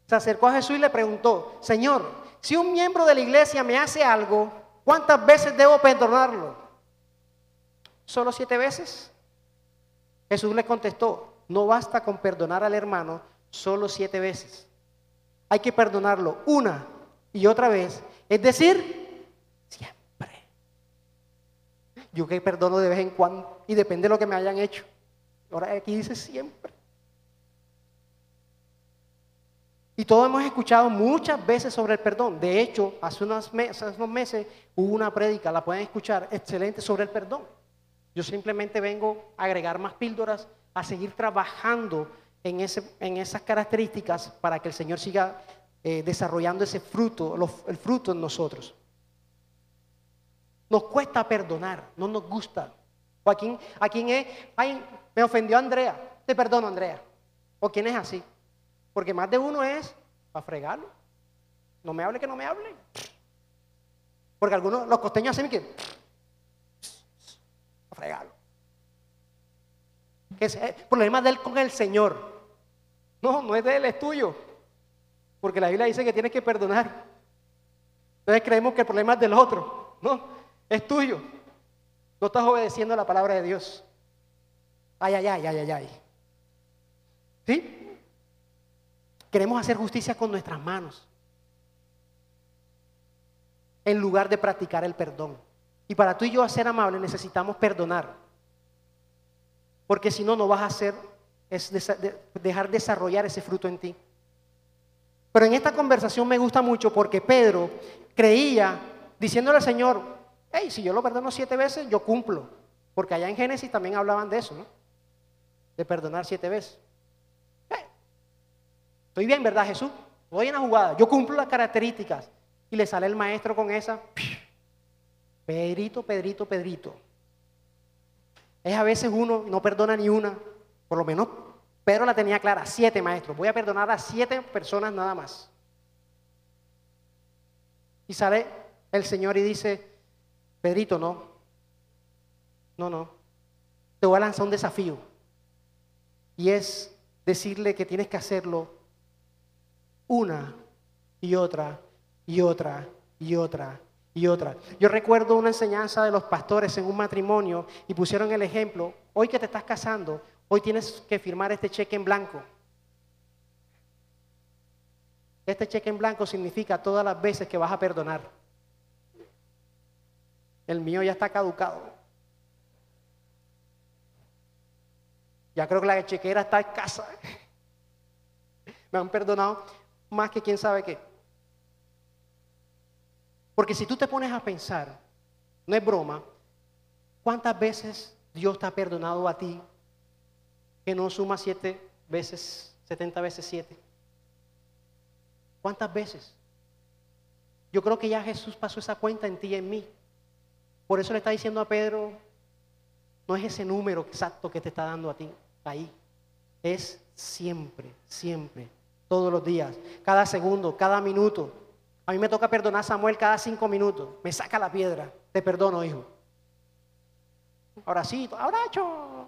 Se acercó a Jesús y le preguntó, Señor, si un miembro de la iglesia me hace algo, ¿cuántas veces debo perdonarlo? ¿Solo siete veces? Jesús le contestó, no basta con perdonar al hermano solo siete veces. Hay que perdonarlo una y otra vez. Es decir, siempre. Yo que perdono de vez en cuando y depende de lo que me hayan hecho. Ahora aquí dice siempre. Y todos hemos escuchado muchas veces sobre el perdón. De hecho, hace unos meses, unos meses hubo una prédica, la pueden escuchar, excelente sobre el perdón. Yo simplemente vengo a agregar más píldoras, a seguir trabajando en, ese, en esas características para que el Señor siga eh, desarrollando ese fruto, el fruto en nosotros. Nos cuesta perdonar, no nos gusta. O a quién, a quién es, ay, me ofendió Andrea, te perdono Andrea. O quién es así. Porque más de uno es para fregarlo. No me hable que no me hable. Porque algunos, los costeños hacen que para fregarlo. Que es el problema de él con el Señor. No, no es de él, es tuyo. Porque la Biblia dice que tienes que perdonar. Entonces creemos que el problema es del otro. No, es tuyo. No estás obedeciendo la palabra de Dios. Ay, ay, ay, ay, ay, ay. ¿Sí? Queremos hacer justicia con nuestras manos. En lugar de practicar el perdón. Y para tú y yo ser amables necesitamos perdonar. Porque si no, no vas a hacer, es dejar desarrollar ese fruto en ti. Pero en esta conversación me gusta mucho porque Pedro creía diciéndole al Señor, hey, si yo lo perdono siete veces, yo cumplo. Porque allá en Génesis también hablaban de eso, ¿no? De perdonar siete veces. Estoy bien, ¿verdad, Jesús? Voy en la jugada. Yo cumplo las características. Y le sale el maestro con esa. Pedrito, Pedrito, Pedrito. Es a veces uno no perdona ni una. Por lo menos Pedro la tenía clara. Siete maestros. Voy a perdonar a siete personas nada más. Y sale el Señor y dice, Pedrito, no. No, no. Te voy a lanzar un desafío. Y es decirle que tienes que hacerlo una y otra y otra y otra y otra. Yo recuerdo una enseñanza de los pastores en un matrimonio y pusieron el ejemplo, hoy que te estás casando, hoy tienes que firmar este cheque en blanco. Este cheque en blanco significa todas las veces que vas a perdonar. El mío ya está caducado. Ya creo que la chequera está en casa. Me han perdonado más que quién sabe qué. Porque si tú te pones a pensar, no es broma, ¿cuántas veces Dios te ha perdonado a ti que no suma siete veces, 70 veces siete? ¿Cuántas veces? Yo creo que ya Jesús pasó esa cuenta en ti y en mí. Por eso le está diciendo a Pedro, no es ese número exacto que te está dando a ti ahí. Es siempre, siempre todos los días, cada segundo, cada minuto. A mí me toca perdonar a Samuel cada cinco minutos. Me saca la piedra. Te perdono, hijo. Ahora sí, abracho.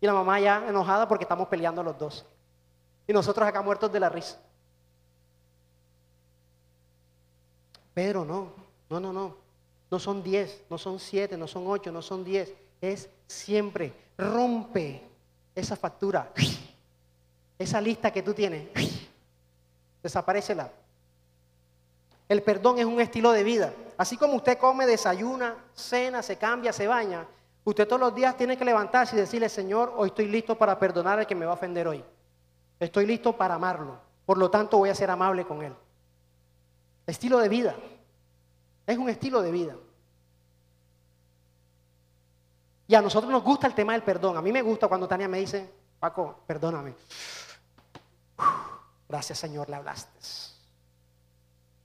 Y la mamá ya enojada porque estamos peleando los dos. Y nosotros acá muertos de la risa. Pedro, no, no, no, no. No son diez, no son siete, no son ocho, no son diez. Es siempre. Rompe esa factura. Esa lista que tú tienes la El perdón es un estilo de vida. Así como usted come, desayuna, cena, se cambia, se baña, usted todos los días tiene que levantarse y decirle, Señor, hoy estoy listo para perdonar al que me va a ofender hoy. Estoy listo para amarlo. Por lo tanto, voy a ser amable con él. Estilo de vida. Es un estilo de vida. Y a nosotros nos gusta el tema del perdón. A mí me gusta cuando Tania me dice, Paco, perdóname. Gracias Señor, le hablaste.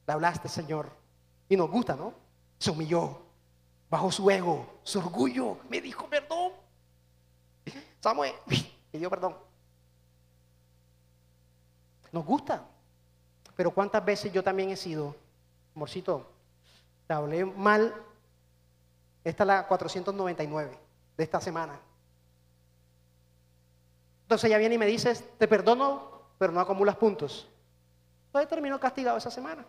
Le hablaste Señor. Y nos gusta, ¿no? Se humilló, bajo su ego, su orgullo, me dijo perdón. Samuel, pidió perdón. Nos gusta. Pero cuántas veces yo también he sido, amorcito, te hablé mal. Esta es la 499 de esta semana. Entonces ella viene y me dice, te perdono pero no acumulas puntos. Entonces termino castigado esa semana.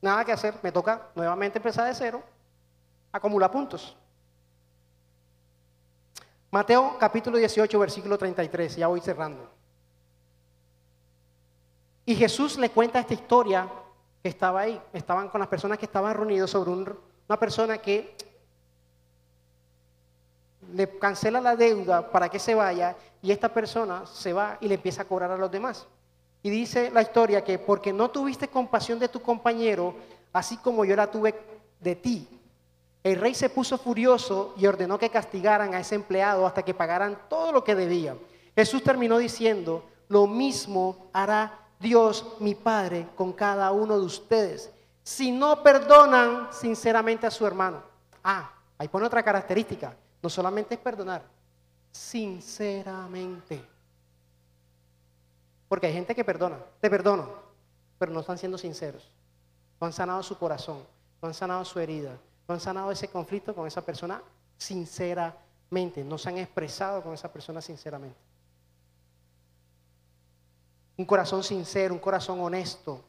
Nada que hacer, me toca nuevamente empezar de cero, acumular puntos. Mateo capítulo 18, versículo 33, ya voy cerrando. Y Jesús le cuenta esta historia que estaba ahí, estaban con las personas que estaban reunidos sobre una persona que le cancela la deuda para que se vaya y esta persona se va y le empieza a cobrar a los demás. Y dice la historia que porque no tuviste compasión de tu compañero, así como yo la tuve de ti. El rey se puso furioso y ordenó que castigaran a ese empleado hasta que pagaran todo lo que debía. Jesús terminó diciendo, lo mismo hará Dios mi Padre con cada uno de ustedes, si no perdonan sinceramente a su hermano. Ah, ahí pone otra característica. No solamente es perdonar, sinceramente. Porque hay gente que perdona, te perdono, pero no están siendo sinceros. No han sanado su corazón, no han sanado su herida, no han sanado ese conflicto con esa persona sinceramente, no se han expresado con esa persona sinceramente. Un corazón sincero, un corazón honesto.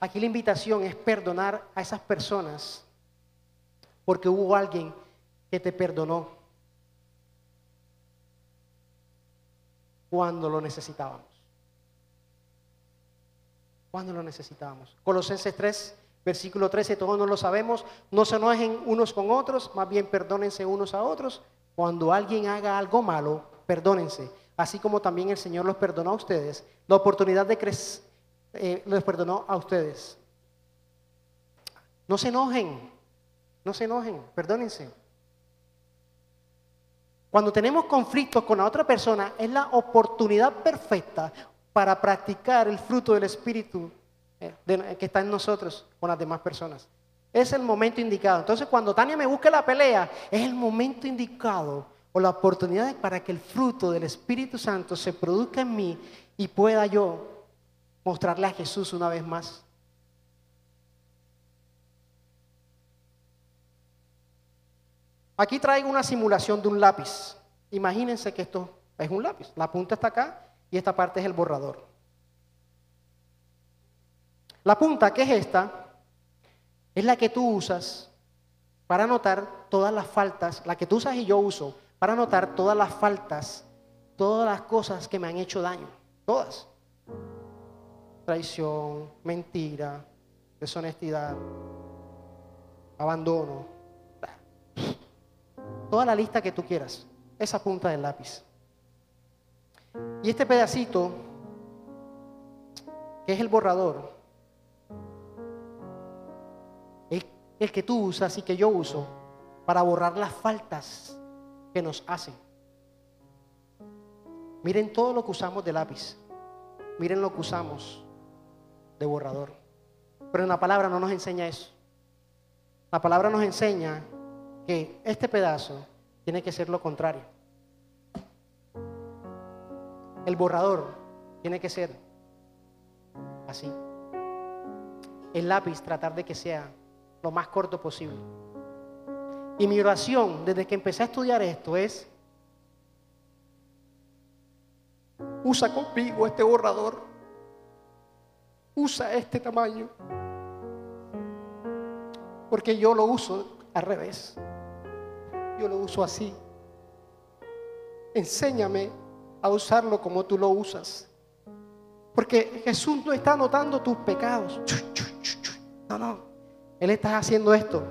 Aquí la invitación es perdonar a esas personas porque hubo alguien que te perdonó cuando lo necesitábamos. Cuando lo necesitábamos. Colosenses 3, versículo 13, todos no lo sabemos. No se enojen unos con otros, más bien perdónense unos a otros. Cuando alguien haga algo malo, perdónense. así como también el Señor los perdonó a ustedes, la oportunidad de crecer, eh, los perdonó a ustedes. No se enojen, no se enojen, perdónense. Cuando tenemos conflictos con la otra persona, es la oportunidad perfecta para practicar el fruto del Espíritu eh, que está en nosotros con las demás personas. Es el momento indicado. Entonces, cuando Tania me busque la pelea, es el momento indicado o la oportunidad para que el fruto del Espíritu Santo se produzca en mí y pueda yo mostrarle a Jesús una vez más. Aquí traigo una simulación de un lápiz. Imagínense que esto es un lápiz. La punta está acá y esta parte es el borrador. La punta, que es esta, es la que tú usas para anotar todas las faltas, la que tú usas y yo uso, para anotar todas las faltas, todas las cosas que me han hecho daño, todas. Traición, mentira, deshonestidad, abandono, toda la lista que tú quieras, esa punta del lápiz. Y este pedacito, que es el borrador, es el que tú usas y que yo uso para borrar las faltas que nos hacen. Miren todo lo que usamos de lápiz. Miren lo que usamos de borrador. Pero la palabra no nos enseña eso. La palabra nos enseña este pedazo tiene que ser lo contrario. El borrador tiene que ser así. El lápiz tratar de que sea lo más corto posible. Y mi oración desde que empecé a estudiar esto es, usa conmigo este borrador, usa este tamaño, porque yo lo uso al revés, yo lo uso así. Enséñame a usarlo como tú lo usas. Porque Jesús no está anotando tus pecados. No, no. Él está haciendo esto.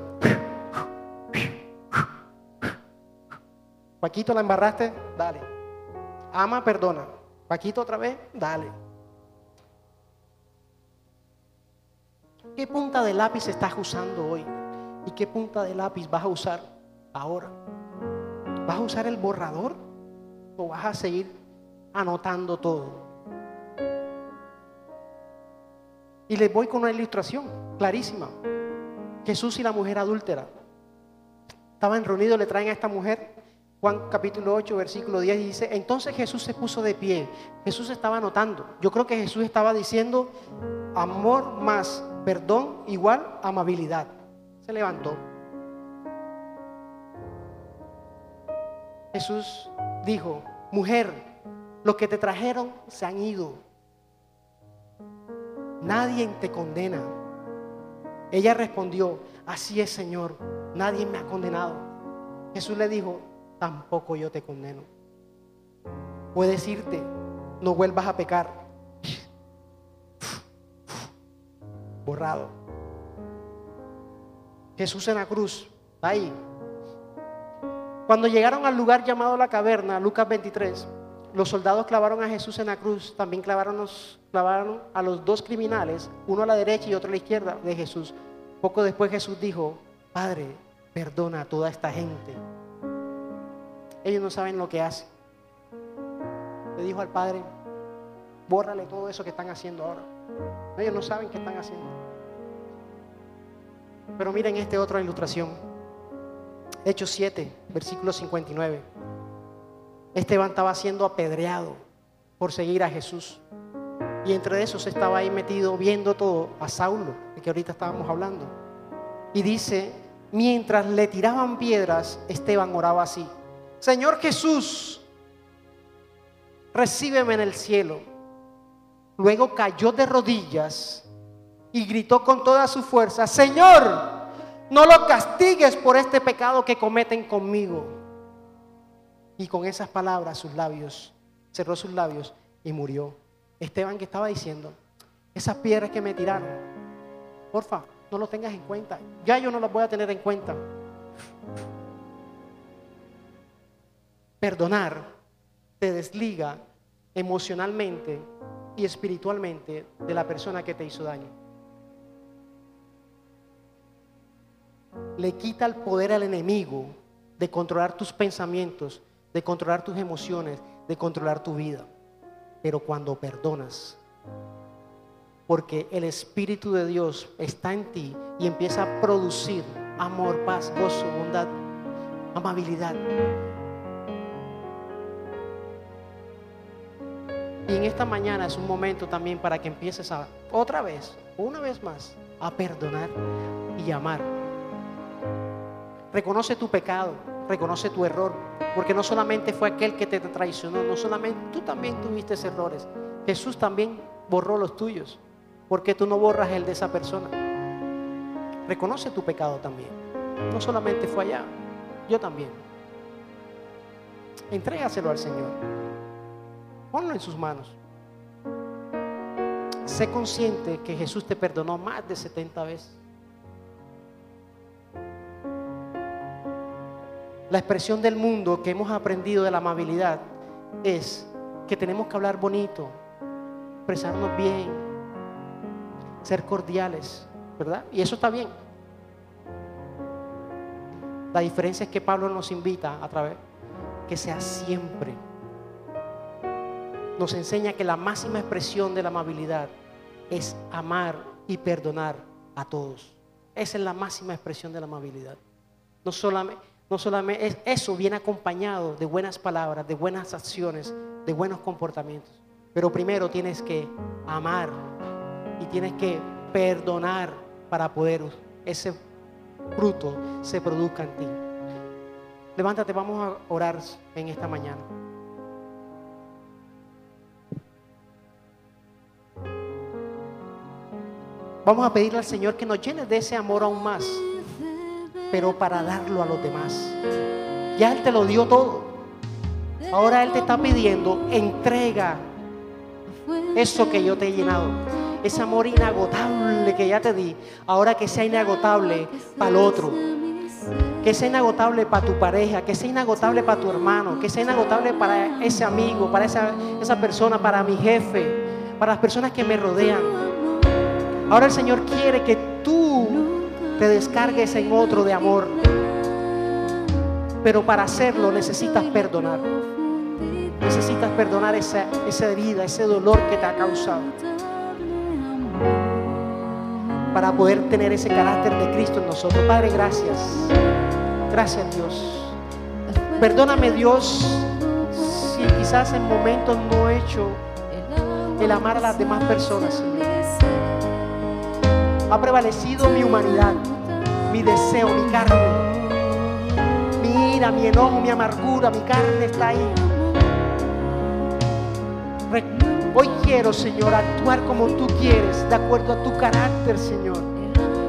Paquito, la embarraste, dale. Ama, perdona. Paquito, otra vez, dale. ¿Qué punta de lápiz estás usando hoy? ¿Y qué punta de lápiz vas a usar ahora? ¿Vas a usar el borrador o vas a seguir anotando todo? Y les voy con una ilustración clarísima. Jesús y la mujer adúltera. Estaban reunidos, le traen a esta mujer Juan capítulo 8, versículo 10 dice, entonces Jesús se puso de pie. Jesús estaba anotando. Yo creo que Jesús estaba diciendo, amor más perdón igual amabilidad. Se levantó. Jesús dijo, mujer, los que te trajeron se han ido. Nadie te condena. Ella respondió, así es Señor, nadie me ha condenado. Jesús le dijo, tampoco yo te condeno. Puedes irte, no vuelvas a pecar. Borrado. Jesús en la cruz, ahí. Cuando llegaron al lugar llamado la caverna, Lucas 23, los soldados clavaron a Jesús en la cruz, también clavaron, clavaron a los dos criminales, uno a la derecha y otro a la izquierda de Jesús. Poco después Jesús dijo, Padre, perdona a toda esta gente ellos no saben lo que hacen. Le dijo al padre, bórrale todo eso que están haciendo ahora. Ellos no saben qué están haciendo. Pero miren esta otra ilustración. Hechos 7, versículo 59. Esteban estaba siendo apedreado por seguir a Jesús. Y entre esos estaba ahí metido viendo todo a Saulo, de que ahorita estábamos hablando. Y dice, mientras le tiraban piedras, Esteban oraba así. Señor Jesús, recíbeme en el cielo. Luego cayó de rodillas y gritó con toda su fuerza, Señor, no lo castigues por este pecado que cometen conmigo. Y con esas palabras sus labios, cerró sus labios y murió. Esteban que estaba diciendo, esas piedras que me tiraron, porfa, no lo tengas en cuenta. Ya yo no las voy a tener en cuenta. Perdonar te desliga emocionalmente y espiritualmente de la persona que te hizo daño. Le quita el poder al enemigo de controlar tus pensamientos, de controlar tus emociones, de controlar tu vida. Pero cuando perdonas, porque el Espíritu de Dios está en ti y empieza a producir amor, paz, gozo, bondad, amabilidad. Y en esta mañana es un momento también para que empieces a, otra vez, una vez más, a perdonar y amar. Reconoce tu pecado, reconoce tu error, porque no solamente fue aquel que te traicionó, no solamente tú también tuviste errores. Jesús también borró los tuyos. porque tú no borras el de esa persona? Reconoce tu pecado también. No solamente fue allá, yo también. Entrégaselo al Señor. Ponlo en sus manos. Sé consciente que Jesús te perdonó más de 70 veces. La expresión del mundo que hemos aprendido de la amabilidad es que tenemos que hablar bonito, expresarnos bien, ser cordiales, ¿verdad? Y eso está bien. La diferencia es que Pablo nos invita a través que sea siempre. Nos enseña que la máxima expresión de la amabilidad es amar y perdonar a todos. Esa es la máxima expresión de la amabilidad. No solamente no solamente eso viene acompañado de buenas palabras, de buenas acciones, de buenos comportamientos. Pero primero tienes que amar y tienes que perdonar para poder ese fruto se produzca en ti. Levántate, vamos a orar en esta mañana. Vamos a pedirle al Señor que nos llene de ese amor aún más pero para darlo a los demás. Ya Él te lo dio todo. Ahora Él te está pidiendo, entrega eso que yo te he llenado. Ese amor inagotable que ya te di, ahora que sea inagotable para el otro. Que sea inagotable para tu pareja, que sea inagotable para tu hermano, que sea inagotable para ese amigo, para esa, esa persona, para mi jefe, para las personas que me rodean. Ahora el Señor quiere que tú te descargues en otro de amor. Pero para hacerlo necesitas perdonar. Necesitas perdonar esa, esa herida, ese dolor que te ha causado. Para poder tener ese carácter de Cristo en nosotros. Padre, gracias. Gracias Dios. Perdóname Dios si quizás en momentos no he hecho el amar a las demás personas, Ha prevalecido mi humanidad mi deseo, mi carne, mi ira, mi enojo, mi amargura, mi carne está ahí. Hoy quiero, Señor, actuar como tú quieres, de acuerdo a tu carácter, Señor.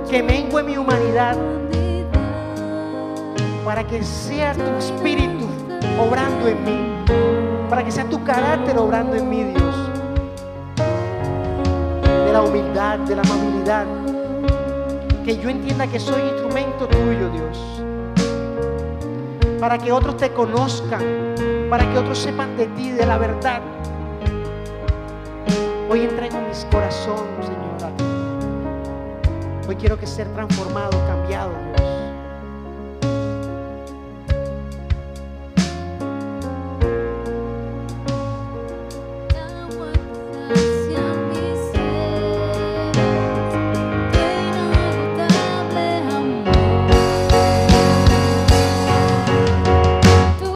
Que mengue mi humanidad para que sea tu espíritu obrando en mí, para que sea tu carácter obrando en mí, Dios. De la humildad, de la amabilidad que yo entienda que soy instrumento tuyo, Dios. Para que otros te conozcan, para que otros sepan de ti, de la verdad. Hoy entrego mis corazones, Señor. Hoy quiero que ser transformado, cambiado.